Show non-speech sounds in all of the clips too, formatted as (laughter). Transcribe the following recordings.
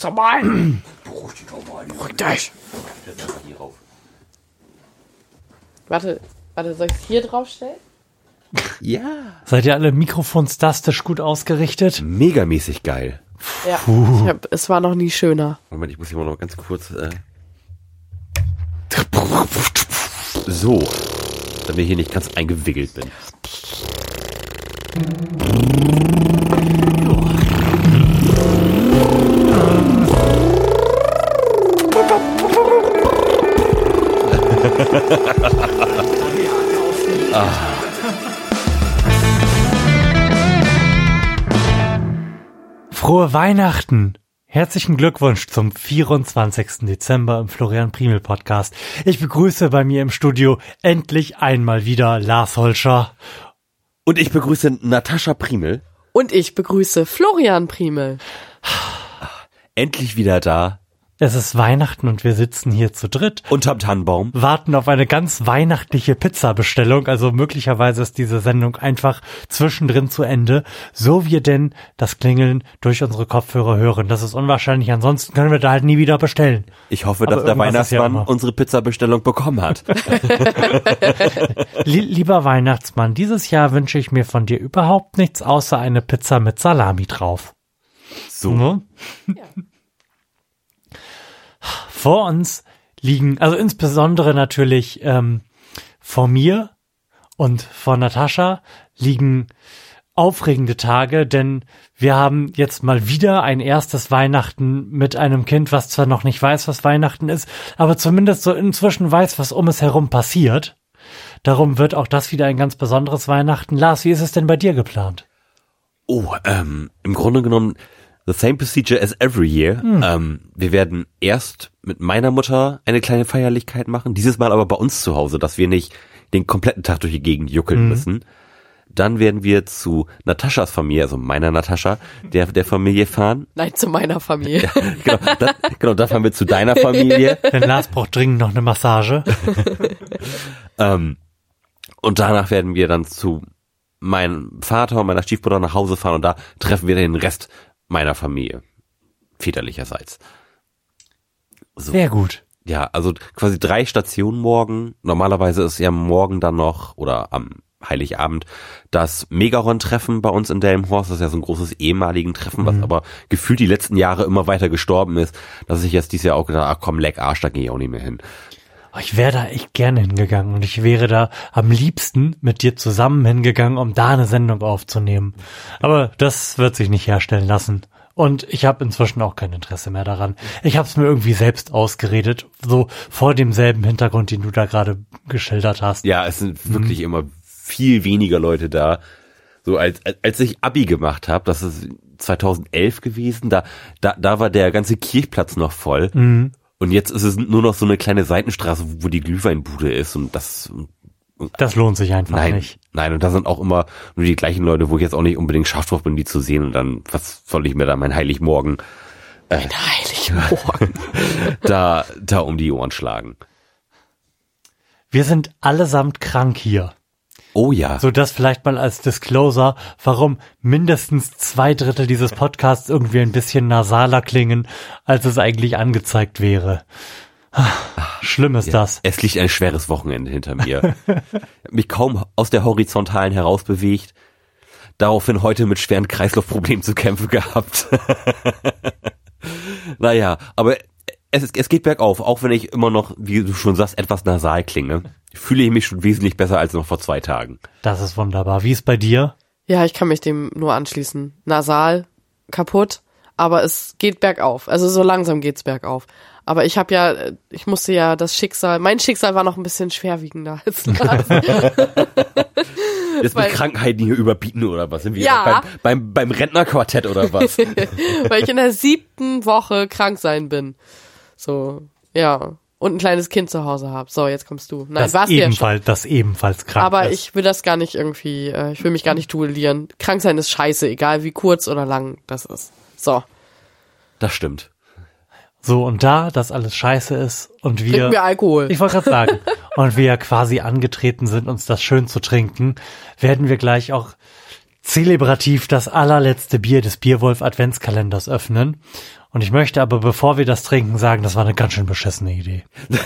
doch mal. Beruhig dich doch mal. Beruhig dich. Warte, warte, soll ich es hier draufstellen? Ja. Seid ihr alle mikrofonstastisch gut ausgerichtet? Megamäßig geil. Ja. Ich hab, es war noch nie schöner. Moment, ich muss hier mal noch ganz kurz. Äh so. Damit ich hier nicht ganz eingewickelt bin. Frohe Weihnachten! Herzlichen Glückwunsch zum 24. Dezember im Florian Primel Podcast. Ich begrüße bei mir im Studio endlich einmal wieder Lars Holscher. Und ich begrüße Natascha Primel. Und ich begrüße Florian Primel. Endlich wieder da. Es ist Weihnachten und wir sitzen hier zu dritt, Unterm Tannenbaum. warten auf eine ganz weihnachtliche Pizzabestellung. Also möglicherweise ist diese Sendung einfach zwischendrin zu Ende, so wir denn das Klingeln durch unsere Kopfhörer hören. Das ist unwahrscheinlich, ansonsten können wir da halt nie wieder bestellen. Ich hoffe, Aber dass der ja Weihnachtsmann immer. unsere Pizzabestellung bekommen hat. Lie- (laughs) (laughs) lieber Weihnachtsmann, dieses Jahr wünsche ich mir von dir überhaupt nichts außer eine Pizza mit Salami drauf. So. Ne? Vor uns liegen, also insbesondere natürlich ähm, vor mir und vor Natascha liegen aufregende Tage, denn wir haben jetzt mal wieder ein erstes Weihnachten mit einem Kind, was zwar noch nicht weiß, was Weihnachten ist, aber zumindest so inzwischen weiß, was um es herum passiert. Darum wird auch das wieder ein ganz besonderes Weihnachten. Lars, wie ist es denn bei dir geplant? Oh, ähm, im Grunde genommen the same procedure as every year. Ähm, wir werden erst mit meiner Mutter eine kleine Feierlichkeit machen, dieses Mal aber bei uns zu Hause, dass wir nicht den kompletten Tag durch die Gegend juckeln müssen. Dann werden wir zu Nataschas Familie, also meiner Natascha, der, der Familie fahren. Nein, zu meiner Familie. Genau, dann, genau, dann fahren wir zu deiner Familie. (laughs) Denn Lars braucht dringend noch eine Massage. (laughs) Ähm, und danach werden wir dann zu meinem Vater und meiner Stiefmutter nach Hause fahren und da treffen wir den Rest meiner Familie. Väterlicherseits. So. Sehr gut. Ja, also quasi drei Stationen morgen. Normalerweise ist ja morgen dann noch oder am Heiligabend das Megaron-Treffen bei uns in Delmenhorst. Das ist ja so ein großes ehemaligen Treffen, was aber gefühlt die letzten Jahre immer weiter gestorben ist, dass ich jetzt dieses Jahr auch gedacht, ach komm, leck Arsch, da gehe ich auch nicht mehr hin. Oh, Ich wäre da echt gerne hingegangen und ich wäre da am liebsten mit dir zusammen hingegangen, um da eine Sendung aufzunehmen. Aber das wird sich nicht herstellen lassen. Und ich habe inzwischen auch kein Interesse mehr daran. Ich habe es mir irgendwie selbst ausgeredet, so vor demselben Hintergrund, den du da gerade geschildert hast. Ja, es sind wirklich immer viel weniger Leute da. So als als- ich Abi gemacht habe, das ist 2011 gewesen, da da da war der ganze Kirchplatz noch voll. Und jetzt ist es nur noch so eine kleine Seitenstraße, wo die Glühweinbude ist und das Das lohnt sich einfach nein, nicht. nein und da sind auch immer nur die gleichen Leute, wo ich jetzt auch nicht unbedingt scharf drauf bin, die zu sehen und dann was soll ich mir da mein Heiligmorgen Heiligmorgen. (laughs) da da um die Ohren schlagen. Wir sind allesamt krank hier. Oh ja. So das vielleicht mal als Disclosure, warum mindestens zwei Drittel dieses Podcasts irgendwie ein bisschen nasaler klingen, als es eigentlich angezeigt wäre. Ah, Schlimm ist das. Es liegt ein schweres Wochenende hinter mir. (laughs) Mich kaum aus der Horizontalen herausbewegt. Daraufhin heute mit schweren Kreislaufproblemen zu kämpfen gehabt. (laughs) naja, aber es, es geht bergauf, auch wenn ich immer noch, wie du schon sagst, etwas nasal klinge. Fühle ich mich schon wesentlich besser als noch vor zwei Tagen. Das ist wunderbar. Wie ist bei dir? Ja, ich kann mich dem nur anschließen. Nasal, kaputt, aber es geht bergauf. Also so langsam geht's bergauf. Aber ich habe ja, ich musste ja das Schicksal, mein Schicksal war noch ein bisschen schwerwiegender als Lars. (laughs) Jetzt Weil- mit Krankheiten hier überbieten oder was? Sind wir Ja. beim, beim, beim Rentnerquartett oder was? (laughs) weil ich in der siebten Woche krank sein bin. So, ja. Und ein kleines Kind zu Hause habe. So, jetzt kommst du. Nein, das warst ja ebenfalls, das ebenfalls krank Aber ist. ich will das gar nicht irgendwie, äh, ich will mich gar nicht duellieren. Krank sein ist scheiße, egal wie kurz oder lang das ist. So, Das stimmt. So, und da das alles scheiße ist und wir. trinken wir Alkohol. Ich wollte gerade sagen. (laughs) und wir quasi angetreten sind, uns das schön zu trinken, werden wir gleich auch zelebrativ das allerletzte Bier des Bierwolf Adventskalenders öffnen. Und ich möchte aber, bevor wir das trinken, sagen, das war eine ganz schön beschissene Idee. (laughs)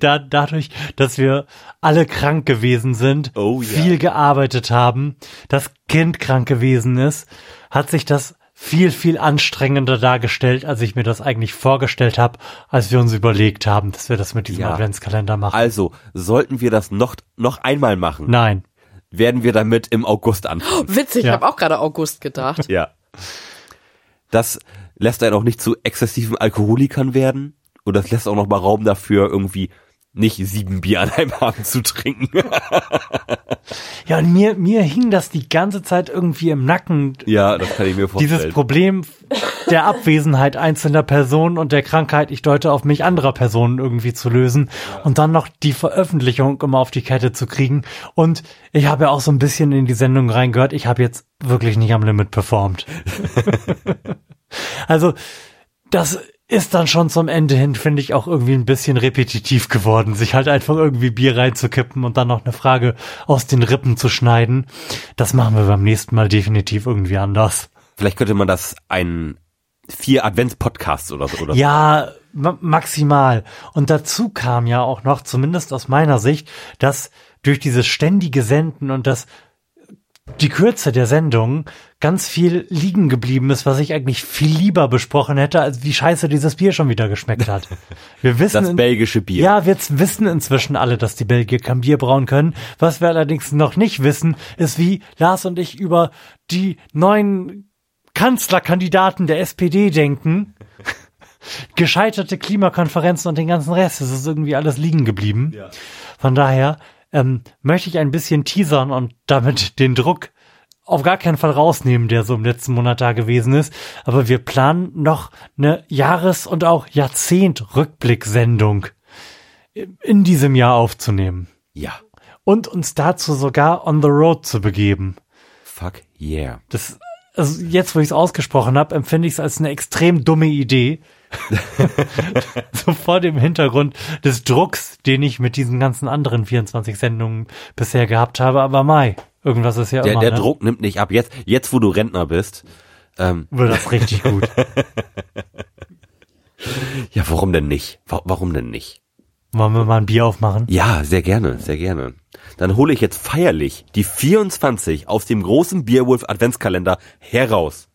da, dadurch, dass wir alle krank gewesen sind, Oh ja. viel gearbeitet haben, das Kind krank gewesen ist, hat sich das viel, viel anstrengender dargestellt, als ich mir das eigentlich vorgestellt habe, als wir uns überlegt haben, dass wir das mit diesem Ja. Adventskalender machen. Also, sollten wir das noch, noch einmal machen, Nein. werden wir damit im August anfangen. Witzig, ich Ja. habe auch gerade August gedacht. Ja. Das lässt einen auch nicht zu exzessiven Alkoholikern werden. Und das lässt auch noch mal Raum dafür, irgendwie nicht sieben Bier an einem Abend zu trinken. (laughs) Ja, und mir, mir hing das die ganze Zeit irgendwie im Nacken, ja, das kann ich mir vorstellen. dieses Problem der Abwesenheit einzelner Personen und der Krankheit, ich deute auf mich anderer Personen irgendwie zu lösen und dann noch die Veröffentlichung immer auf die Kette zu kriegen. Und ich habe ja auch so ein bisschen in die Sendung reingehört, ich habe jetzt wirklich nicht am Limit performt. (laughs) also, das ist dann schon zum Ende hin, finde ich, auch irgendwie ein bisschen repetitiv geworden, sich halt einfach irgendwie Bier reinzukippen und dann noch eine Frage aus den Rippen zu schneiden. Das machen wir beim nächsten Mal definitiv irgendwie anders. Vielleicht könnte man das ein vier Advents-Podcasts oder so, oder? Ja, ma maximal. Und dazu kam ja auch noch, zumindest aus meiner Sicht, dass durch dieses ständige Senden und das die Kürze der Sendung ganz viel liegen geblieben ist, was ich eigentlich viel lieber besprochen hätte, als wie scheiße dieses Bier schon wieder geschmeckt hat. (laughs) Wir wissen, Das belgische Bier. ja, wir wissen inzwischen alle, dass die Belgier kein Bier brauen können. Was wir allerdings noch nicht wissen, ist, wie Lars und ich über die neuen Kanzlerkandidaten der SPD denken. (laughs) Gescheiterte Klimakonferenzen und den ganzen Rest. Es ist irgendwie alles liegen geblieben. Von daher ähm, möchte ich ein bisschen teasern und damit (laughs) den Druck auf gar keinen Fall rausnehmen, der so im letzten Monat da gewesen ist. Aber wir planen noch eine Jahres- und auch Jahrzehnt-Rückblicksendung in diesem Jahr aufzunehmen Ja. und uns dazu sogar on the road zu begeben. Fuck yeah. Das, also jetzt, wo ich es ausgesprochen habe, empfinde ich es als eine extrem dumme Idee. (laughs) so vor dem Hintergrund des Drucks, den ich mit diesen ganzen anderen 24 Sendungen bisher gehabt habe. Aber Mai, irgendwas ist ja Der, immer. der ne? Druck nimmt nicht ab. Jetzt, jetzt, wo du Rentner bist. Ähm, Wird das richtig gut. (laughs) ja, warum denn nicht? Wa warum denn nicht? Wollen wir mal ein Bier aufmachen? Ja, sehr gerne, sehr gerne. Dann hole ich jetzt feierlich die 24 aus dem großen Beerwolf Adventskalender heraus.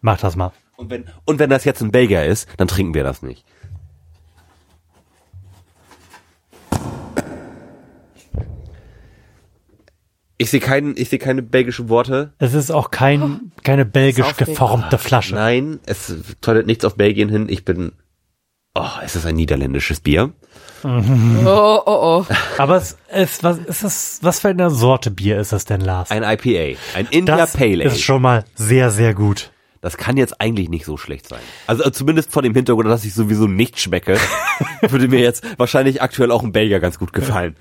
Mach das mal. Und wenn, und wenn das jetzt ein Belgier ist, dann trinken wir das nicht. Ich sehe keinen, ich sehe keine belgischen Worte. Es ist auch kein, keine belgisch geformte Flasche. Nein, es deutet nichts auf Belgien hin. Ich bin, oh, es ist ein niederländisches Bier. Oh, oh, oh. Aber es ist, was ist es, was für eine Sorte Bier ist es denn, Lars? Ein IPA, ein India das Pale Ale. ist schon mal sehr, sehr gut. Das kann jetzt eigentlich nicht so schlecht sein. Also äh, zumindest vor dem Hintergrund, dass ich sowieso nicht schmecke, (laughs) würde mir jetzt wahrscheinlich aktuell auch ein Belgier ganz gut gefallen.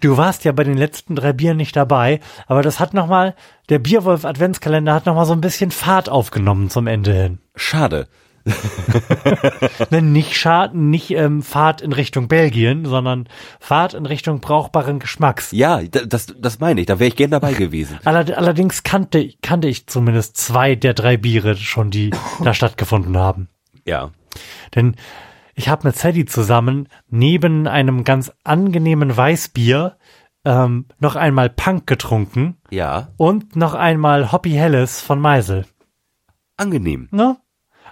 Du warst ja bei den letzten drei Bieren nicht dabei, aber das hat nochmal, der Bierwolf Adventskalender hat nochmal so ein bisschen Fahrt aufgenommen zum Ende hin. Schade. (laughs) Nicht Schad, nicht ähm, Fahrt in Richtung Belgien, sondern Fahrt in Richtung brauchbaren Geschmacks. Ja, das, das meine ich. Da wäre ich gern dabei gewesen. (laughs) Allerd- Allerdings kannte, kannte ich zumindest zwei der drei Biere schon, die da stattgefunden haben. Ja. Denn ich habe mit Sadie zusammen neben einem ganz angenehmen Weißbier ähm, noch einmal Punk getrunken Ja. und noch einmal Hoppy Helles von Meisel. Angenehm. Ne?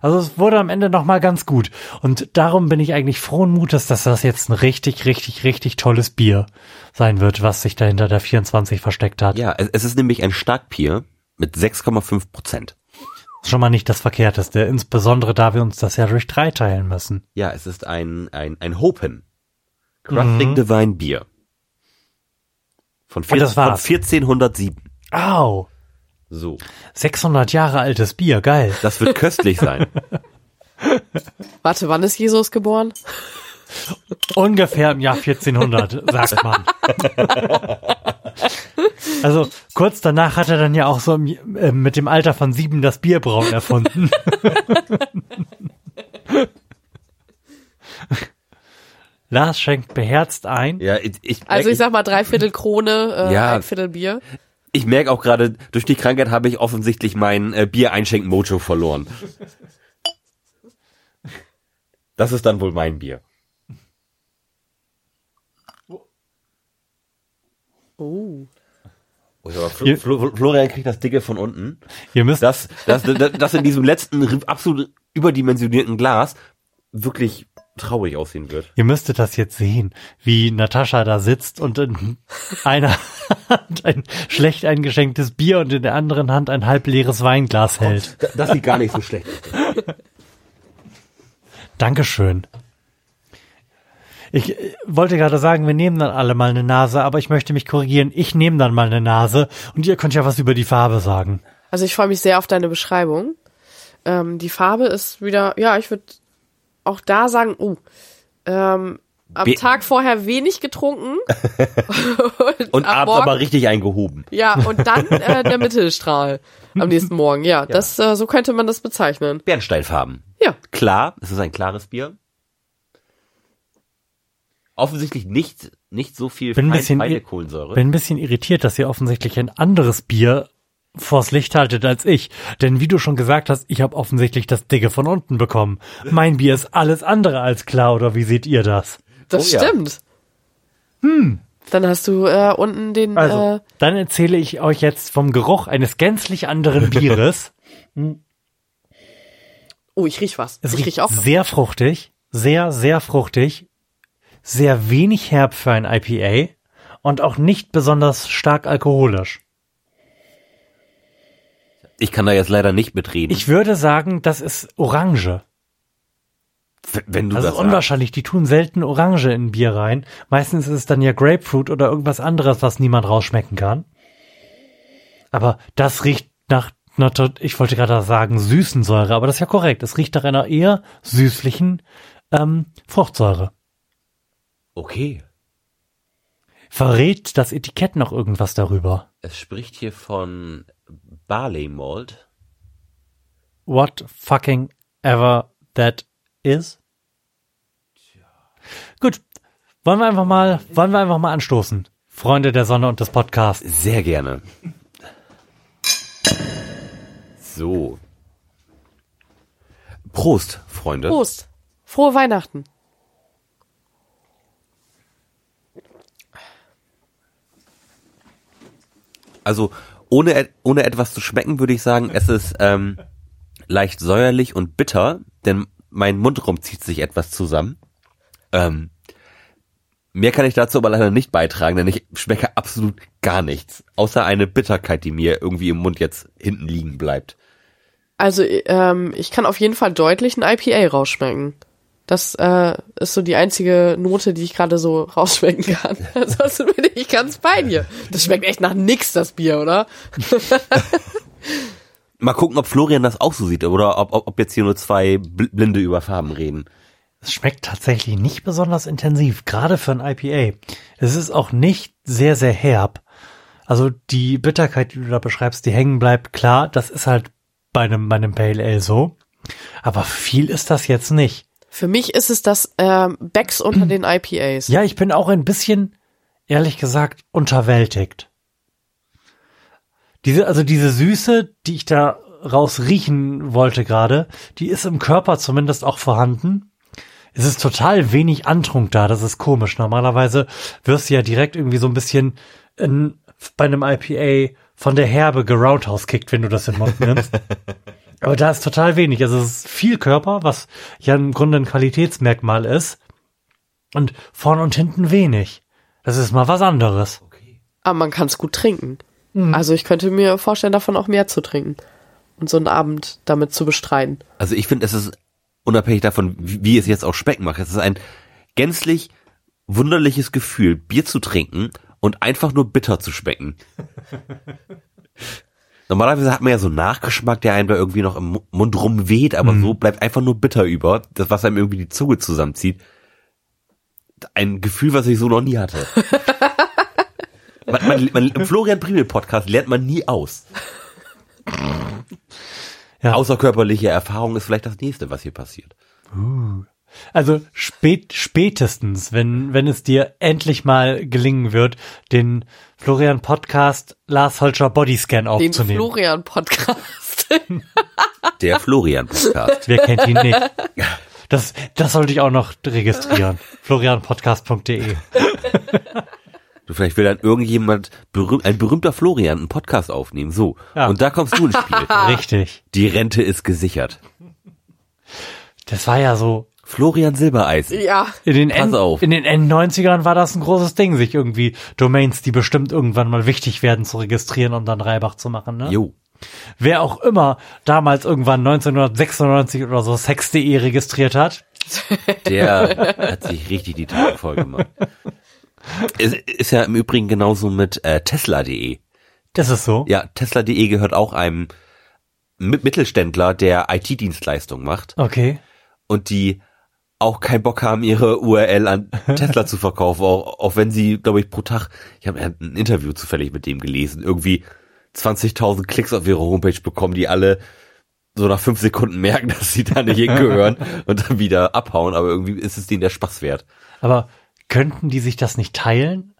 Also es wurde am Ende noch mal ganz gut. Und darum bin ich eigentlich frohen Mutes, dass das jetzt ein richtig, richtig, richtig tolles Bier sein wird, was sich da hinter der 24 versteckt hat. Ja, es, ist nämlich ein Starkbier mit 6,5 Prozent. Schon mal nicht das Verkehrteste, insbesondere da wir uns das ja durch drei teilen müssen. Ja, es ist ein, ein, ein Hopen. Crafting Divine Bier. Von, vier, das von war's. 1407. Au! So. 600 Jahre altes Bier, geil. Das wird köstlich sein. (laughs) Warte, wann ist Jesus geboren? Ungefähr im Jahr 1400, sagt man. (laughs) Also kurz danach hat er dann ja auch so äh, mit dem Alter von sieben das Bierbrauen erfunden. (laughs) Lars schenkt beherzt ein. Ja, ich, ich, Also ich sag mal Dreiviertel Krone, äh, Ja. ein Viertel Bier. Ich merke auch gerade, durch die Krankheit habe ich offensichtlich mein äh, Bier-Einschenk-Mojo verloren. Das ist dann wohl mein Bier. Oh. Oh, aber Fl Ihr- Fl Florian kriegt das Dicke von unten. Ihr müsst, Das, das, das, das in diesem letzten absolut überdimensionierten Glas wirklich traurig aussehen wird. ihr müsstet das jetzt sehen, wie Natascha da sitzt und in einer (laughs) Hand ein schlecht eingeschenktes Bier und in der anderen Hand ein halbleeres Weinglas hält. Da- Das sieht gar nicht so schlecht aus. (laughs) Dankeschön. Ich äh, wollte gerade sagen, wir nehmen dann alle mal eine Nase, aber ich möchte mich korrigieren. Ich nehme dann mal eine Nase und ihr könnt ja was über die Farbe sagen. Also ich freue mich sehr auf deine Beschreibung. Ähm, die Farbe ist wieder, ja, ich würde auch da sagen, oh, ähm, am Be- Tag vorher wenig getrunken. (laughs) Und am abends Morgen- aber richtig eingehoben. Ja, und dann äh, (laughs) der Mittelstrahl am nächsten Morgen. Ja, das äh, so könnte man das bezeichnen. Bernsteinfarben. Ja. Klar, es ist ein klares Bier. Offensichtlich nicht, nicht so viel Bin ein fein- bisschen feine Kohlensäure. Bin ein bisschen irritiert, dass ihr offensichtlich ein anderes Bier vors Licht haltet als ich. Denn wie du schon gesagt hast, ich habe offensichtlich das Dicke von unten bekommen. Mein Bier ist alles andere als klar, oder wie seht ihr das? Das Oh ja. stimmt. Hm. Dann hast du äh, unten den Also, äh, dann erzähle ich euch jetzt vom Geruch eines gänzlich anderen (laughs) Bieres. Oh, ich riech was. Es ich riech auch. was. sehr fruchtig, sehr, sehr fruchtig, sehr wenig herb für ein IPA und auch nicht besonders stark alkoholisch. Ich kann da jetzt leider nicht mitreden. Ich würde sagen, das ist Orange. Wenn du Das das ist sagst. unwahrscheinlich. Die tun selten Orange in Bier rein. Meistens ist es dann ja Grapefruit oder irgendwas anderes, was niemand rausschmecken kann. Aber das riecht nach, nach ich wollte gerade sagen süßen Säure, aber das ist ja korrekt. Es riecht nach einer eher süßlichen ähm, Fruchtsäure. Okay. Verrät das Etikett noch irgendwas darüber? Es spricht hier von Barley Malt. What fucking ever that is? Gut. Wollen wir einfach mal, wollen wir einfach mal anstoßen? Freunde der Sonne und des Podcasts. Sehr gerne. So. Prost, Freunde. Prost. Frohe Weihnachten. Also ohne, ohne etwas zu schmecken, würde ich sagen, es ist ähm, leicht säuerlich und bitter, denn mein Mundraum zieht sich etwas zusammen. Ähm, mehr kann ich dazu aber leider nicht beitragen, denn ich schmecke absolut gar nichts, außer eine Bitterkeit, die mir irgendwie im Mund jetzt hinten liegen bleibt. Also ähm, ich kann auf jeden Fall deutlich ein IPA rausschmecken. Das äh, ist so die einzige Note, die ich gerade so (laughs) rausschmecken kann. (laughs) Ansonsten bin ich ganz bei dir. Das schmeckt echt nach nix, das Bier, oder? (laughs) Mal gucken, ob Florian das auch so sieht oder ob, ob, ob jetzt hier nur zwei Bl- Blinde über Farben reden. Es schmeckt tatsächlich nicht besonders intensiv, gerade für ein IPA. Es ist auch nicht sehr, sehr herb. Also die Bitterkeit, die du da beschreibst, die hängen bleibt, klar, das ist halt bei einem, bei einem Pale Ale so. Aber viel ist das jetzt nicht. Für mich ist es das ähm, Becks unter den IPAs. Ja, ich bin auch ein bisschen, ehrlich gesagt, unterwältigt. Diese, also diese Süße, die ich da raus riechen wollte gerade, die ist im Körper zumindest auch vorhanden. Es ist total wenig Antrunk da, das ist komisch. Normalerweise wirst du ja direkt irgendwie so ein bisschen in, bei einem IPA von der Herbe geroundhouse kickt, wenn du das in den Mund nimmst. (laughs) Aber da ist total wenig. Also es ist viel Körper, was ja im Grunde ein Qualitätsmerkmal ist. Und vorn und hinten wenig. Das ist mal was anderes. Aber man kann es gut trinken. Mhm. Also ich könnte mir vorstellen, davon auch mehr zu trinken. Und so einen Abend damit zu bestreiten. Also ich finde, es ist unabhängig davon, wie, wie es jetzt auch schmecken mag, es ist ein gänzlich wunderliches Gefühl, Bier zu trinken und einfach nur bitter zu schmecken. (laughs) Normalerweise hat man ja so einen Nachgeschmack, der einem da irgendwie noch im Mu- Mund rumweht, aber so bleibt einfach nur bitter über, das was einem irgendwie die Zunge zusammenzieht. Ein Gefühl, was ich so noch nie hatte. (laughs) man, man, man, Im Florian Primel Podcast lernt man nie aus. Ja. Außerkörperliche Erfahrung ist vielleicht das nächste, was hier passiert. Also spät, spätestens, wenn, wenn es dir endlich mal gelingen wird, den Florian Podcast Lars Holscher Bodyscan Den aufzunehmen. Florian Podcast. (laughs) Der Florian-Podcast. Wer kennt ihn nicht? Das, das sollte ich auch noch registrieren. florianpodcast.de. (laughs) Du, vielleicht will dann irgendjemand, berühm, ein berühmter Florian, einen Podcast aufnehmen. So. Ja. Und da kommst du ins Spiel. (laughs) Richtig. Die Rente ist gesichert. Das war ja so, Florian Silbereisen. ja. in den, Pass auf. in den End-90ern war das ein großes Ding, sich irgendwie Domains, die bestimmt irgendwann mal wichtig werden, zu registrieren und dann Reibach zu machen. Ne? Jo. Wer auch immer damals irgendwann 1996 oder so sex.de registriert hat, (laughs) Der hat sich richtig die Tage voll gemacht. Es ist ja im Übrigen genauso mit äh, Tesla.de. das ist so. Ja, Tesla.de gehört auch einem Mi- Mittelständler, der IT-Dienstleistung macht Okay. und die auch keinen Bock haben, ihre URL an (laughs) Tesla zu verkaufen, auch, auch wenn sie, glaube ich, pro Tag, ich habe ein Interview zufällig mit dem gelesen, irgendwie 20.000 Klicks auf ihre Homepage bekommen, die alle so nach fünf Sekunden merken, (laughs) dass sie da nicht hingehören (laughs) und dann wieder abhauen, aber irgendwie ist es denen der Spaß wert. Aber könnten die sich das nicht teilen?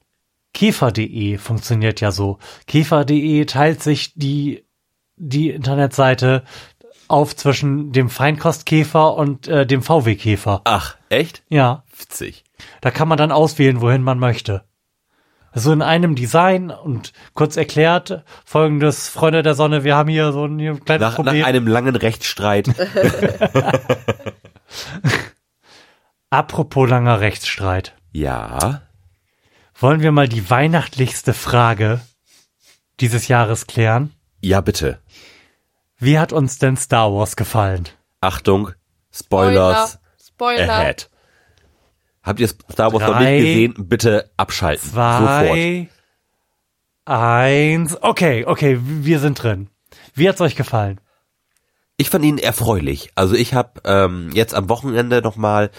Käfer.de funktioniert ja so. Käfer.de teilt sich die, die Internetseite auf zwischen dem Feinkostkäfer und äh, dem VW-Käfer. Ach, echt? Ja, Witzig. da kann man dann auswählen, wohin man möchte. So in einem Design und kurz erklärt, folgendes, Freunde der Sonne, wir haben hier so ein kleines Nach, nach Problem. einem langen Rechtsstreit. (laughs) Apropos langer Rechtsstreit. ja. Wollen wir mal die weihnachtlichste Frage dieses Jahres klären? Ja, bitte. Wie hat uns denn Star Wars gefallen? Achtung. Spoilers Spoiler. ahead. Habt ihr Star Wars noch Drei, nicht gesehen? Bitte abschalten. Sofort. Zwei, eins. Okay, okay, wir sind drin. Wie hat's euch gefallen? Ich fand ihn erfreulich. Also ich habe ähm, jetzt am Wochenende nochmal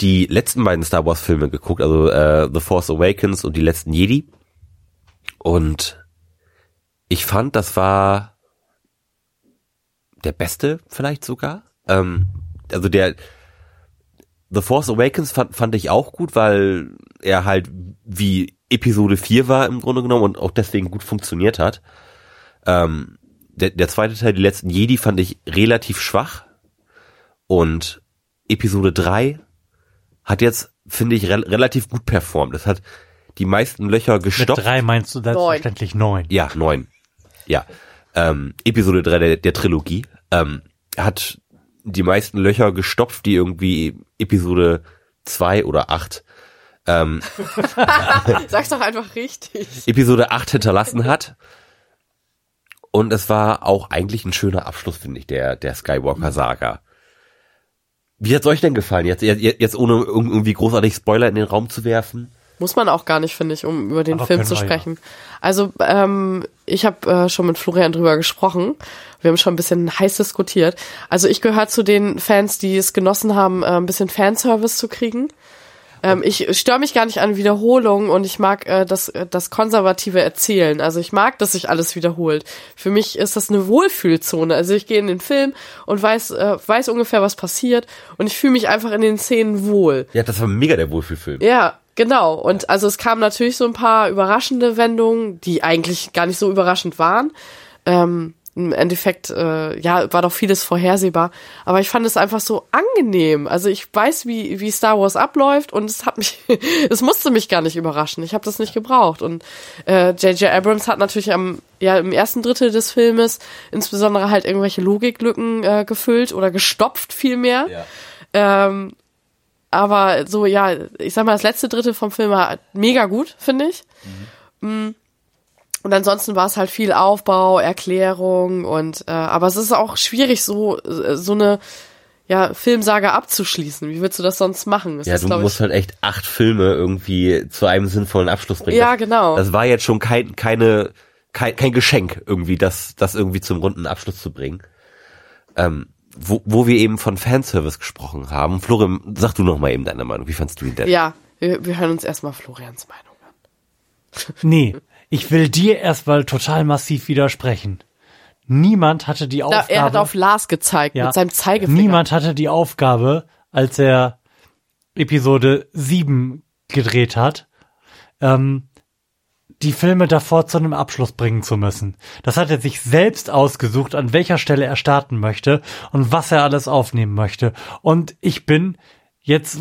die letzten beiden Star Wars Filme geguckt, also äh, The Force Awakens und die letzten Jedi. Und ich fand, das war der beste vielleicht sogar. Ähm, also der The Force Awakens fand, fand ich auch gut, weil er halt wie Episode 4 war im Grunde genommen und auch deswegen gut funktioniert hat. Ähm, der, der zweite Teil, die letzten Jedi, fand ich relativ schwach. Und Episode 3 hat jetzt, finde ich, re relativ gut performt. Das hat die meisten Löcher Mit gestopft. drei meinst du selbstverständlich neun. Ja, neun. Ja. Ähm, Episode 3 der, der Trilogie ähm, hat die meisten Löcher gestopft, die irgendwie Episode 2 oder 8 ähm, (laughs) Sag's doch einfach richtig. Episode 8 hinterlassen hat. Und es war auch eigentlich ein schöner Abschluss, finde ich, der, der Skywalker-Saga. Wie hat's euch denn gefallen? Jetzt, jetzt, jetzt ohne irgendwie großartig Spoiler in den Raum zu werfen? Muss man auch gar nicht, finde ich, um über den Aber Film zu wir ja. sprechen. Also, ähm, ich habe äh, schon mit Florian drüber gesprochen. Wir haben schon ein bisschen heiß diskutiert. Also ich gehöre zu den Fans, die es genossen haben, äh, ein bisschen Fanservice zu kriegen. Ähm, ich störe mich gar nicht an Wiederholungen und ich mag äh, das, äh, das konservative Erzählen. Also ich mag, dass sich alles wiederholt. Für mich ist das eine Wohlfühlzone. Also ich gehe in den Film und weiß, äh, weiß ungefähr, was passiert und ich fühle mich einfach in den Szenen wohl. Ja, das war mega der Wohlfühlfilm. Ja, genau. Und also es kamen natürlich so ein paar überraschende Wendungen, die eigentlich gar nicht so überraschend waren. Ähm, Im Endeffekt, äh, ja, war doch vieles vorhersehbar. Aber ich fand es einfach so angenehm. Also ich weiß, wie, wie Star Wars abläuft und es hat mich, (laughs) es musste mich gar nicht überraschen. Ich habe das nicht gebraucht. Und äh, J.J. Abrams hat natürlich am, ja, im ersten Drittel des Filmes insbesondere halt irgendwelche Logiklücken äh, gefüllt oder gestopft vielmehr. Ja. Ähm, aber so, ja, ich sag mal, das letzte Drittel vom Film war mega gut, finde ich. Mm. Und ansonsten war es halt viel Aufbau, Erklärung und äh, aber es ist auch schwierig, so so eine ja, Filmsage abzuschließen. Wie willst du das sonst machen? Das Ja, ist, du musst halt echt acht Filme irgendwie zu einem sinnvollen Abschluss bringen. Ja, Das- genau. Das war jetzt schon kein, keine, kein, kein Geschenk irgendwie, das, das irgendwie zum runden Abschluss zu bringen. Ähm, wo, wo wir eben von Fanservice gesprochen haben. Florian, sag du noch mal eben deine Meinung. Wie fandst du ihn denn? ja, wir, wir hören uns erstmal Florians Meinung an. (laughs) Nee, ich will dir erstmal total massiv widersprechen. Niemand hatte die Aufgabe. er hat auf Lars gezeigt ja, mit seinem Zeigefinger. Niemand hatte die Aufgabe, als er Episode 7 gedreht hat, ähm, die Filme davor zu einem Abschluss bringen zu müssen. Das hat er sich selbst ausgesucht, an welcher Stelle er starten möchte und was er alles aufnehmen möchte. Und ich bin jetzt,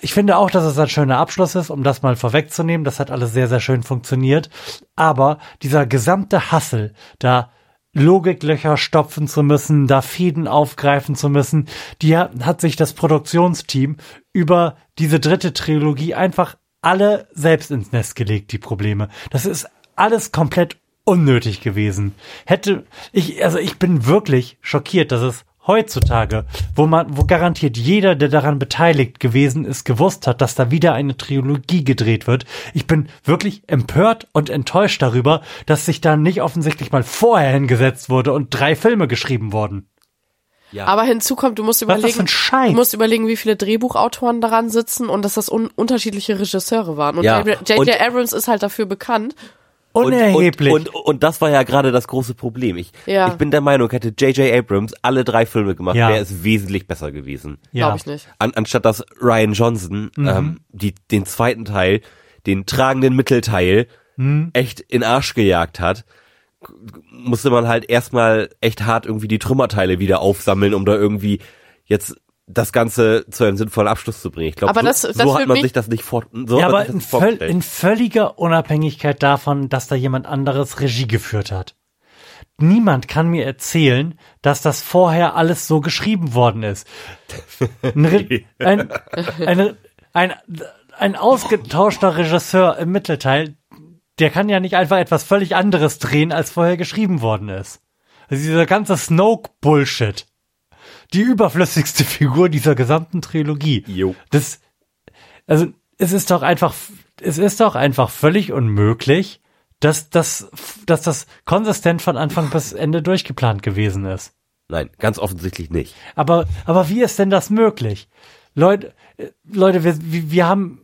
ich finde auch, dass es ein schöner Abschluss ist, um das mal vorwegzunehmen. Das hat alles sehr, sehr schön funktioniert. Aber dieser gesamte Hassel, da Logiklöcher stopfen zu müssen, da Fäden aufgreifen zu müssen, die hat sich das Produktionsteam über diese dritte Trilogie einfach alle selbst ins Nest gelegt, die Probleme. Das ist alles komplett unnötig gewesen. Hätte ich, also ich bin wirklich schockiert, dass es heutzutage, wo man, wo garantiert jeder, der daran beteiligt gewesen ist, gewusst hat, dass da wieder eine Trilogie gedreht wird. Ich bin wirklich empört und enttäuscht darüber, dass sich da nicht offensichtlich mal vorher hingesetzt wurde und drei Filme geschrieben wurden. Ja. Aber hinzu kommt, du musst überlegen, du musst überlegen, wie viele Drehbuchautoren daran sitzen und dass das un unterschiedliche Regisseure waren. Und J.J. Abrams ist halt dafür bekannt. Unerheblich. Und, und, und, und das war ja gerade das große Problem. Ich, ja. ich bin der Meinung, hätte J.J. Abrams alle drei Filme gemacht, ja. wäre es wesentlich besser gewesen. Ja. Glaube ich nicht. An, anstatt dass Ryan Johnson mhm. ähm, die, den zweiten Teil, den tragenden Mittelteil, mhm. echt in Arsch gejagt hat musste man halt erstmal echt hart irgendwie die Trümmerteile wieder aufsammeln, um da irgendwie jetzt das Ganze zu einem sinnvollen Abschluss zu bringen. Ich glaube, so, das, das so hat man sich das nicht vor. So ja, aber in, völ in völliger Unabhängigkeit davon, dass da jemand anderes Regie geführt hat. Niemand kann mir erzählen, dass das vorher alles so geschrieben worden ist. Ein, (laughs) ein, ein, ein, ein ausgetauschter Regisseur im Mittelteil, der kann ja nicht einfach etwas völlig anderes drehen, als vorher geschrieben worden ist. Also dieser ganze Snoke-Bullshit. Die überflüssigste (laughs) Figur dieser gesamten Trilogie. Jo. Das, also, es ist doch einfach, es ist doch einfach völlig unmöglich, dass, dass, dass das konsistent von Anfang bis Ende durchgeplant gewesen ist. Nein, ganz offensichtlich nicht. Aber, aber wie ist denn das möglich? Leute, äh, Leute, wir, wir haben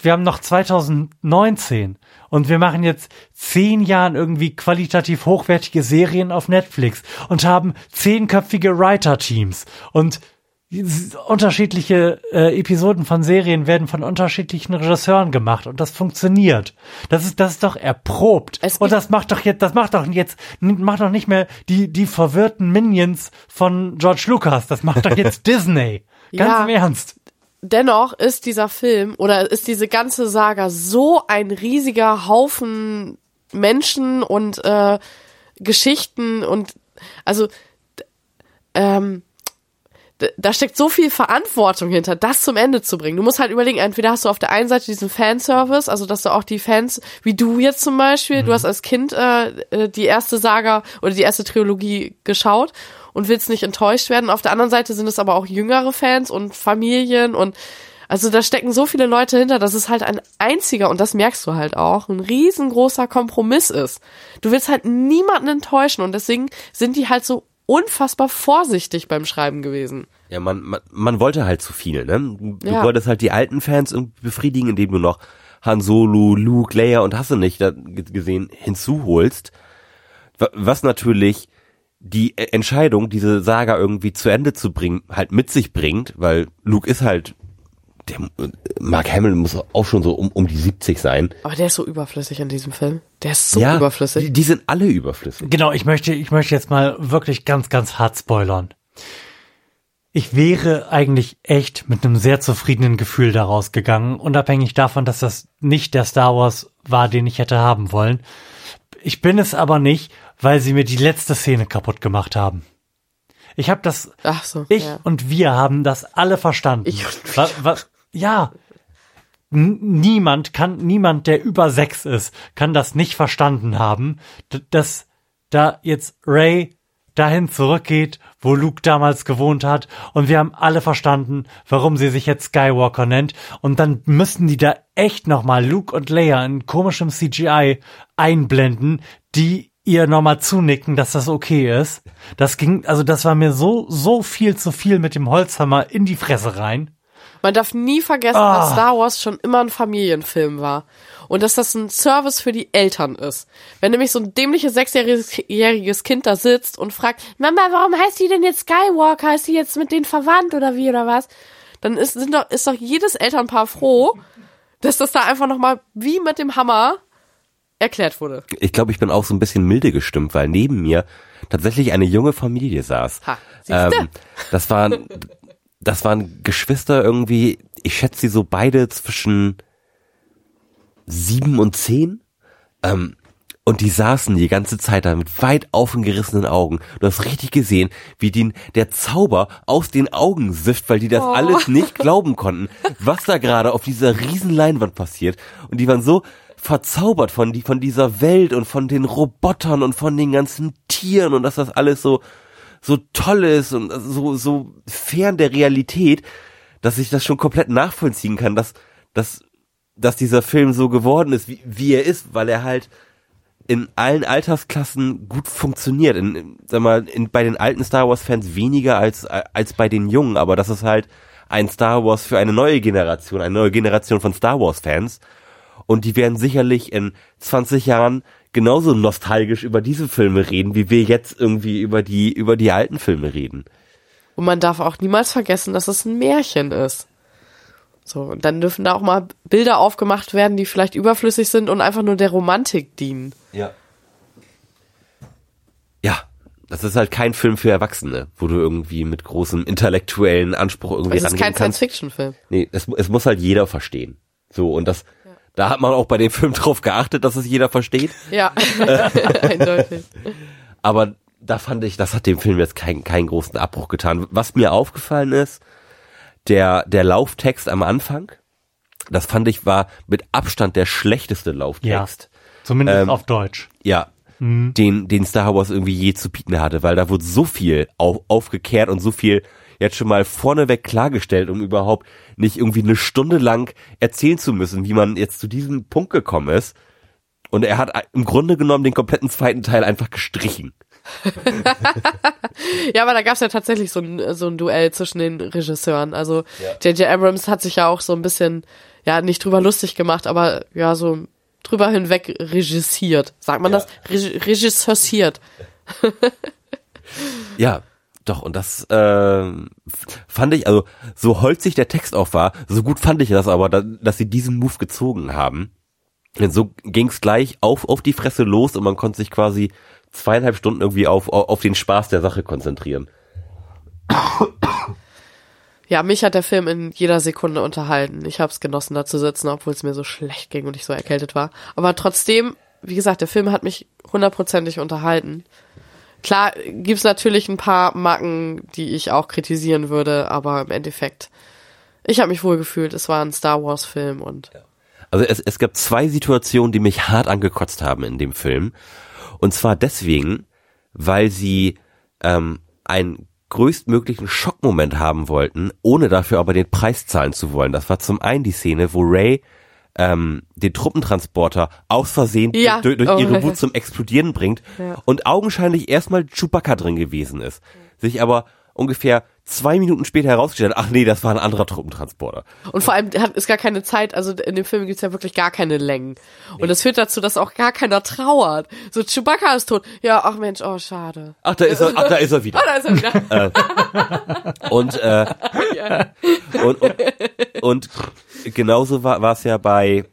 wir haben noch 2019 und wir machen jetzt zehn Jahren irgendwie qualitativ hochwertige Serien auf Netflix und haben zehnköpfige Writer-Teams. Und unterschiedliche äh, Episoden von Serien werden von unterschiedlichen Regisseuren gemacht und das funktioniert. Das ist das ist doch erprobt. Und das macht doch jetzt das macht doch jetzt macht doch nicht mehr die die verwirrten Minions von George Lucas, das macht doch jetzt (laughs) Disney. Ganz ja, im Ernst dennoch ist dieser Film oder ist diese ganze Saga so ein riesiger Haufen Menschen und äh, Geschichten und also ähm, da steckt so viel Verantwortung hinter, das zum Ende zu bringen. Du musst halt überlegen, entweder hast du auf der einen Seite diesen Fanservice, also dass du auch die Fans, wie du jetzt zum Beispiel, mhm. du hast als Kind äh, äh, die erste Saga oder die erste Trilogie geschaut und willst nicht enttäuscht werden. Auf der anderen Seite sind es aber auch jüngere Fans und Familien und also da stecken so viele Leute hinter, dass es halt ein einziger, und das merkst du halt auch, ein riesengroßer Kompromiss ist. Du willst halt niemanden enttäuschen und deswegen sind die halt so unfassbar vorsichtig beim Schreiben gewesen. Ja, man, man, man wollte halt zu viel, ne? Du ja. wolltest halt die alten Fans befriedigen, indem du noch Han Solo, Luke, Leia und hast du nicht gesehen hinzuholst. Was natürlich die e-, Entscheidung, diese Saga irgendwie zu Ende zu bringen, halt mit sich bringt, weil Luke ist halt der Mark Hamill muss auch schon so um, um die 70 sein. Aber der ist so überflüssig in diesem Film. Der ist so ja, überflüssig. Die, die sind alle überflüssig. Genau, ich möchte, ich möchte jetzt mal wirklich ganz, ganz hart spoilern. Ich wäre eigentlich echt mit einem sehr zufriedenen Gefühl daraus gegangen, unabhängig davon, dass das nicht der Star Wars war, den ich hätte haben wollen. Ich bin es aber nicht, weil sie mir die letzte Szene kaputt gemacht haben. Ich habe das, Ach so, ich ja. und wir haben das alle verstanden. Ich und wir. Was, was, ja, niemand kann, niemand, der über sechs ist, kann das nicht verstanden haben, dass da jetzt Ray dahin zurückgeht, wo Luke damals gewohnt hat. Und wir haben alle verstanden, warum sie sich jetzt Skywalker nennt. Und dann müssten die da echt nochmal Luke und Leia in komischem CGI einblenden, die ihr nochmal zunicken, dass das okay ist. Das ging, also das war mir so, so viel zu viel mit dem Holzhammer in die Fresse rein. Man darf nie vergessen, Ah. dass Star Wars schon immer ein Familienfilm war. Und dass das ein Service für die Eltern ist. Wenn nämlich so ein dämliches sechsjähriges Kind da sitzt und fragt, Mama, warum heißt die denn jetzt Skywalker? Ist die jetzt mit denen verwandt oder wie oder was? Dann ist, sind doch, ist doch jedes Elternpaar froh, dass das da einfach nochmal wie mit dem Hammer erklärt wurde. Ich glaube, ich bin auch so ein bisschen milde gestimmt, weil neben mir tatsächlich eine junge Familie saß. Ha, ähm, das waren, das waren Geschwister irgendwie, ich schätze sie so beide zwischen sieben und zehn. Ähm, und die saßen die ganze Zeit da mit weit aufgerissenen Augen. Du hast richtig gesehen, wie den, der Zauber aus den Augen sifft, weil die das Oh. alles nicht glauben konnten, was da gerade auf dieser riesen Leinwand passiert. Und die waren so verzaubert von, die, von dieser Welt und von den Robotern und von den ganzen Tieren und dass das alles so, so toll ist und so, so fern der Realität, dass ich das schon komplett nachvollziehen kann, dass, dass, dass dieser Film so geworden ist, wie, wie er ist, weil er halt in allen Altersklassen gut funktioniert. In, in, sag mal, in, bei den alten Star Wars Fans weniger als, als bei den jungen, aber das ist halt ein Star Wars für eine neue Generation, eine neue Generation von Star Wars Fans. Und die werden sicherlich in 20 Jahren genauso nostalgisch über diese Filme reden, wie wir jetzt irgendwie über die, über die alten Filme reden. Und man darf auch niemals vergessen, dass es ein Märchen ist. So, und dann dürfen da auch mal Bilder aufgemacht werden, die vielleicht überflüssig sind und einfach nur der Romantik dienen. Ja. Ja, das ist halt kein Film für Erwachsene, wo du irgendwie mit großem intellektuellen Anspruch irgendwie Es ist kein. Science-Fiction-Film. Nee, es, es muss halt jeder verstehen. So, und das, da hat man auch bei dem Film (laughs) drauf geachtet, dass es jeder versteht. Ja, (laughs) eindeutig. Aber da fand ich, das hat dem Film jetzt keinen keinen großen Abbruch getan. Was mir aufgefallen ist, der, der Lauftext am Anfang, das fand ich war mit Abstand der schlechteste Lauftext. Zumindest Ähm, auf Deutsch. Ja. Den, den Star Wars irgendwie je zu bieten hatte, weil da wurde so viel auf, aufgekehrt und so viel jetzt schon mal vorneweg klargestellt, um überhaupt nicht irgendwie eine Stunde lang erzählen zu müssen, wie man jetzt zu diesem Punkt gekommen ist. Und er hat im Grunde genommen den kompletten zweiten Teil einfach gestrichen. (laughs) Ja, aber da gab's ja tatsächlich so ein, so ein Duell zwischen den Regisseuren. Also J.J. Abrams hat sich ja auch so ein bisschen, ja, nicht drüber lustig gemacht, aber ja, so drüber hinweg regissiert. Sagt man Ja. das? Reg regisseursiert. Ja, doch, und das äh, fand ich, also so holzig der Text auch war, so gut fand ich das aber, da, dass sie diesen Move gezogen haben. Denn so ging's gleich auf, auf die Fresse los und man konnte sich quasi zweieinhalb Stunden irgendwie auf auf den Spaß der Sache konzentrieren. Ja, mich hat der Film in jeder Sekunde unterhalten. Ich habe es genossen, da zu sitzen, obwohl es mir so schlecht ging und ich so erkältet war. Aber trotzdem, wie gesagt, der Film hat mich hundertprozentig unterhalten. Klar gibt's natürlich ein paar Macken, die ich auch kritisieren würde, aber im Endeffekt, ich habe mich wohl gefühlt. Es war ein Star Wars Film und Also es, es gab zwei Situationen, die mich hart angekotzt haben in dem Film. Und zwar deswegen, weil sie ähm, einen größtmöglichen Schockmoment haben wollten, ohne dafür aber den Preis zahlen zu wollen. Das war zum einen die Szene, wo Ray ähm, den Truppentransporter aus Versehen Ja. durch, durch Oh. ihre Wut zum Explodieren bringt Ja. und augenscheinlich erstmal Chewbacca drin gewesen ist. Sich aber ungefähr zwei Minuten später herausgestellt hat, ach nee, das war ein anderer Truppentransporter. und vor allem hat ist gar keine Zeit, also in dem Film gibt's ja wirklich gar keine Längen. Und das führt dazu, dass auch gar keiner trauert. So Chewbacca ist tot. Ja, ach Mensch, oh schade. Ach, da ist er, ach, da ist er wieder. (laughs) Ah, da ist er wieder. Und, äh, (laughs) und, und, und genauso war es ja bei,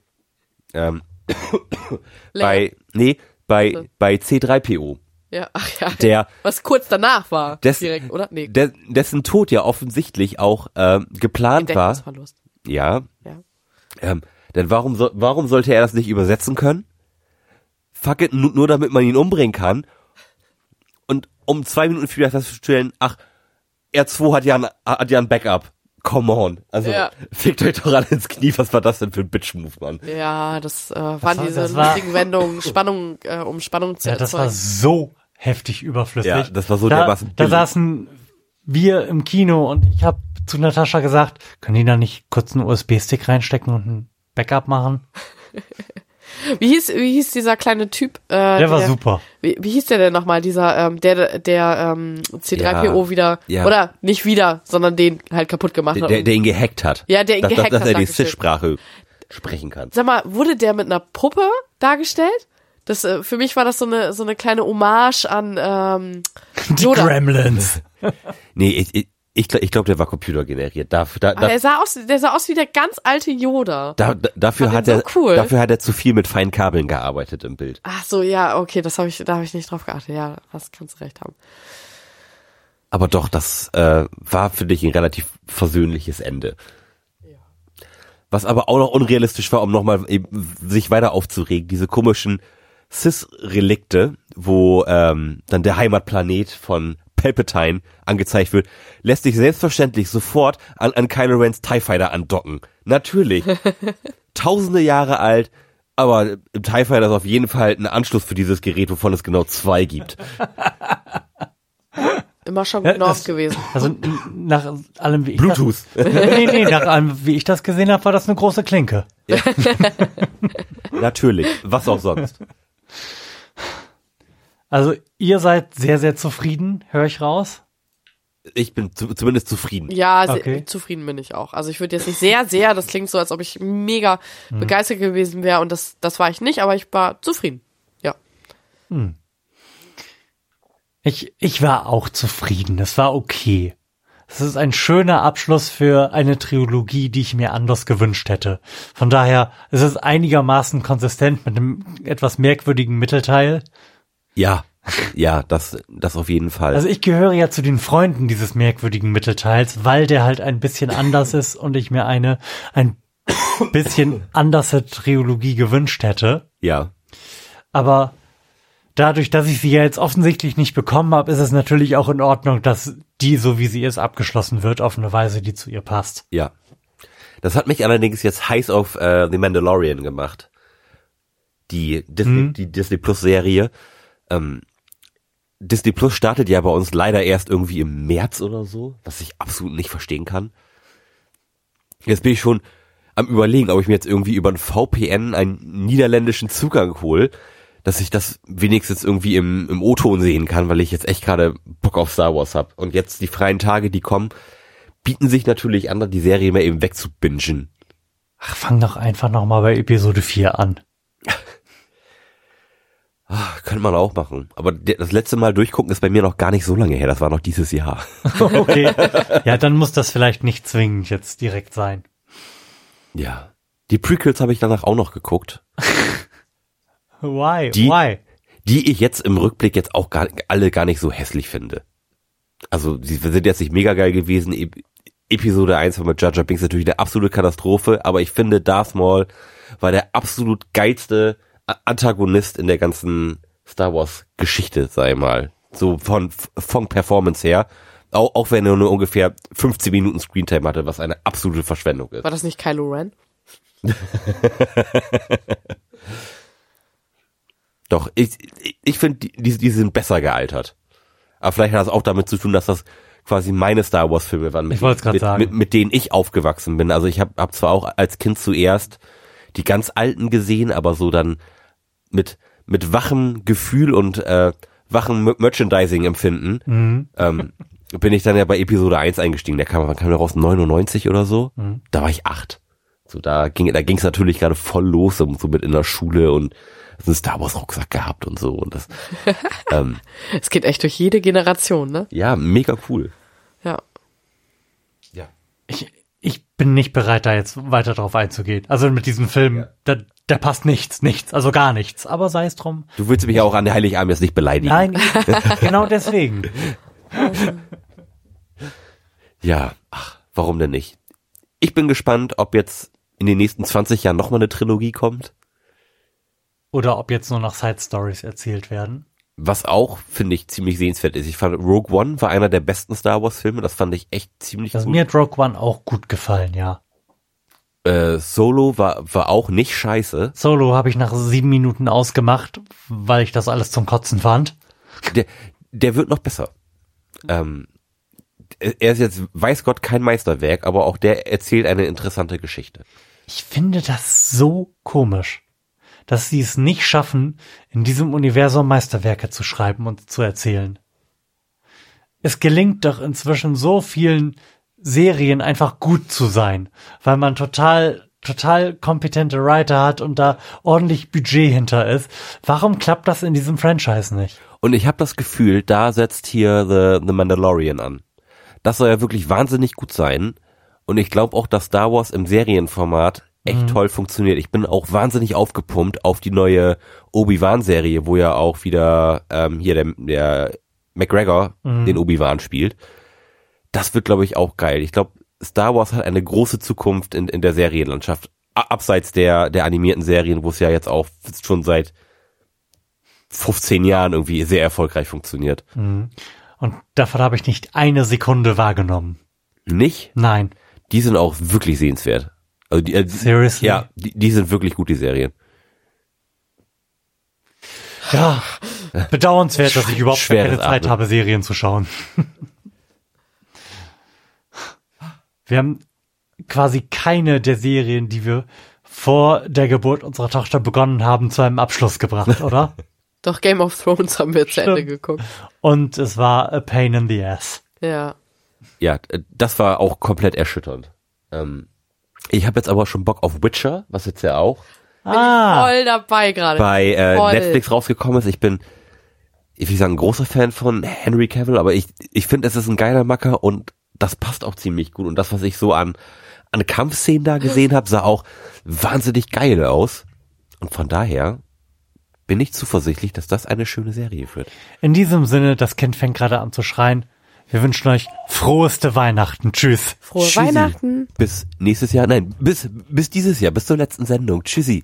ähm, (coughs) bei, nee, bei, bei C3PO. Ja, ach ja. Der, Was kurz danach war. Des- direkt, oder? Nee. der, dessen Tod ja offensichtlich auch ähm, geplant war. Ja. Ja. Ähm, denn warum, so, warum sollte er das nicht übersetzen können? Fuck it, nur, nur damit man ihn umbringen kann. Und um zwei Minuten später festzustellen, ach, R2 hat ja ein, hat ja ein Backup. Come on. Also, Ja. fickt euch doch alle ins Knie. Was war das denn für ein Bitch-Move, Mann? Ja, das äh, waren war- diese das war- lustigen Wendungen, Spannung, äh, um Spannung zu Ja, das war erzeugen. so heftig überflüssig. Ja, das war so da, dermaßen Da saßen wir im Kino und ich habe zu Natascha gesagt, können die da nicht kurz einen USB-Stick reinstecken und ein Backup machen? (laughs) Wie hieß, wie hieß dieser kleine Typ? Äh, Der war super. Wie, wie hieß der denn nochmal? Dieser, ähm, der, der ähm, C3PO Ja, wieder, ja. oder nicht wieder, sondern den halt kaputt gemacht Der, hat. der, der ihn gehackt hat. Ja, der ihn dass, gehackt dass, hat, Dass er die. Sith-Sprache sprechen kann. Sag mal, wurde der mit einer Puppe dargestellt? Das, äh, für mich war das so eine, so eine kleine Hommage an ähm, Die Yoda. Gremlins. Nee, ich, ich, ich glaube, ich glaub, der war computergeneriert. Da, da, da, der sah aus, der sah aus wie der ganz alte Yoda. da, da, dafür, hat er, so cool. dafür hat er zu viel mit feinen Kabeln gearbeitet im Bild. Ach so, ja, okay, das habe ich, da habe ich nicht drauf geachtet. Ja, das kannst du recht haben. Aber doch, das äh, war für dich ein relativ versöhnliches Ende. Was aber auch noch unrealistisch war, um nochmal eben sich weiter aufzuregen, diese komischen Cis-Relikte, wo ähm, dann der Heimatplanet von Palpatine angezeigt wird, lässt sich selbstverständlich sofort an, an Kylo Rens TIE Fighter andocken. Natürlich. (laughs) Tausende Jahre alt, aber im TIE Fighter ist auf jeden Fall ein Anschluss für dieses Gerät, wovon es genau zwei gibt. Immer schon Ja, gut das- gewesen. Also nach allem, wie ich Bluetooth. Das, (laughs) nee, nee, nach allem, wie ich das gesehen habe, war das eine große Klinke. (laughs) Natürlich. Was auch sonst. Also ihr seid sehr, sehr zufrieden, höre ich raus. Ich bin zu, zumindest zufrieden. Ja, Okay. zufrieden bin ich auch. Also ich würde jetzt nicht sehr, sehr, das klingt so, als ob ich mega Hm. begeistert gewesen wäre und das, das war ich nicht, aber ich war zufrieden. Ja. Ich, ich war auch zufrieden. Es war okay. Es ist ein schöner Abschluss für eine Trilogie, die ich mir anders gewünscht hätte. Von daher ist es einigermaßen konsistent mit einem etwas merkwürdigen Mittelteil. Ja, ja, das, das auf jeden Fall. Also ich gehöre ja zu den Freunden dieses merkwürdigen Mittelteils, weil der halt ein bisschen anders ist und ich mir eine ein (coughs) bisschen anderse Trilogie gewünscht hätte. ja, Aber dadurch, dass ich sie ja jetzt offensichtlich nicht bekommen habe, ist es natürlich auch in Ordnung, dass die, so wie sie ist, abgeschlossen wird auf eine Weise, die zu ihr passt. ja. Das hat mich allerdings jetzt heiß auf äh, The Mandalorian gemacht. Die Disney, die Disney Plus Serie. Ähm, Disney Plus startet ja bei uns leider erst irgendwie im März oder so, was ich absolut nicht verstehen kann. Jetzt bin ich schon am überlegen, ob ich mir jetzt irgendwie über ein VPN einen niederländischen Zugang hole, dass ich das wenigstens irgendwie im, im O-Ton sehen kann, weil ich jetzt echt gerade Bock auf Star Wars hab. Und jetzt die freien Tage, die kommen, bieten sich natürlich an, die Serie mal eben wegzubingen. Ach, fang doch einfach nochmal bei Episode 4 an. Ah, könnte man auch machen. Aber das letzte Mal durchgucken ist bei mir noch gar nicht so lange her. Das war noch dieses Jahr. (laughs) Okay. ja, dann muss das vielleicht nicht zwingend jetzt direkt sein. Ja. Die Prequels habe ich danach auch noch geguckt, (laughs) Why? Die- Why? die ich jetzt im Rückblick jetzt auch gar, alle gar nicht so hässlich finde. Also, sie sind jetzt nicht mega geil gewesen. E Episode 1 war mit Jar Jar Binks natürlich eine absolute Katastrophe, aber ich finde Darth Maul war der absolut geilste Antagonist in der ganzen Star Wars Geschichte, sei mal. So von, von Performance her. Auch, auch wenn er nur ungefähr 15 Minuten Screentime hatte, was eine absolute Verschwendung ist. War das nicht Kylo Ren? (laughs) Doch, ich, ich- finde, die, die, sind besser gealtert. Aber vielleicht hat das auch damit zu tun, dass das quasi meine Star Wars Filme waren, mit, mit, sagen. mit, mit denen ich aufgewachsen bin. Also ich habe hab zwar auch als Kind zuerst die ganz alten gesehen, aber so dann mit mit wachem Gefühl und äh, wachem Mer- Merchandising-Empfinden Mhm. ähm, bin ich dann ja bei Episode 1 eingestiegen. Der kam, wann kam der raus? 99 oder so? Mhm. Da war ich acht. So, da ging da ging's natürlich gerade voll los, so so mit in der Schule und so einen Star Wars Rucksack gehabt und so und das (laughs) ähm, Es geht echt durch jede Generation, ne? ja mega cool. Ja. Ja. Ich, ich bin nicht bereit, da jetzt weiter drauf einzugehen. Also mit diesem Film, da, da passt nichts, nichts, also gar nichts. Aber sei es drum. Du willst mich auch an der Heiligabend jetzt nicht beleidigen. Nein, (laughs) genau deswegen. Ja, ach, warum denn nicht? Ich bin gespannt, ob jetzt in den nächsten 20 Jahren nochmal eine Trilogie kommt. Oder ob jetzt nur noch Side Stories erzählt werden. Was auch, finde ich, ziemlich sehenswert ist. Ich fand, Rogue One war einer der besten Star Wars Filme. Das fand ich echt ziemlich Also gut. mir hat Rogue One auch gut gefallen, ja. Äh, Solo war, war auch nicht scheiße. Solo habe ich nach sieben Minuten ausgemacht, weil ich das alles zum Kotzen fand. Der, der wird noch besser. Ähm, er ist jetzt, weiß Gott, kein Meisterwerk, aber auch der erzählt eine interessante Geschichte. Ich finde das so komisch, dass sie es nicht schaffen, in diesem Universum Meisterwerke zu schreiben und zu erzählen. Es gelingt doch inzwischen so vielen Serien einfach gut zu sein, weil man total total kompetente Writer hat und da ordentlich Budget hinter ist. Warum klappt das in diesem Franchise nicht? Und ich habe das Gefühl, da setzt hier The, The Mandalorian an. Das soll ja wirklich wahnsinnig gut sein. Und ich glaube auch, dass Star Wars im Serienformat echt mhm. toll funktioniert. Ich bin auch wahnsinnig aufgepumpt auf die neue Obi-Wan-Serie, wo ja auch wieder ähm, hier der, der McGregor mhm. den Obi-Wan spielt. Das wird, glaube ich, auch geil. Ich glaube, Star Wars hat eine große Zukunft in, in der Serienlandschaft. Abseits der, der animierten Serien, wo es ja jetzt auch schon seit 15 Jahren irgendwie sehr erfolgreich funktioniert. Mhm. Und davon habe ich nicht eine Sekunde wahrgenommen. Nicht? Nein. Die sind auch wirklich sehenswert. Also die, äh, Seriously? Ja, die, die sind wirklich gut, die Serien. Ja, bedauernswert, dass ich überhaupt keine Zeit habe, Serien zu schauen. Wir haben quasi keine der Serien, die wir vor der Geburt unserer Tochter begonnen haben, zu einem Abschluss gebracht, oder? (laughs) Doch Game of Thrones haben wir zu Ende geguckt. Und es war a pain in the ass. Ja. Ja, das war auch komplett erschütternd. Ähm, ich habe jetzt aber schon Bock auf Witcher, was jetzt ja auch ah. voll dabei gerade. Bei äh, Netflix rausgekommen ist. Ich bin, ich will sagen, ein großer Fan von Henry Cavill, aber ich, ich finde, es ist ein geiler Macker und das passt auch ziemlich gut. Und das, was ich so an, an Kampfszenen da gesehen habe, sah auch wahnsinnig geil aus. Und von daher bin ich zuversichtlich, dass das eine schöne Serie wird. In diesem Sinne, das Kind fängt gerade an zu schreien. Wir wünschen euch froheste Weihnachten. Tschüss. Frohe Tschüssi. Weihnachten. Bis nächstes Jahr. Nein, bis, bis dieses Jahr, bis zur letzten Sendung. Tschüssi.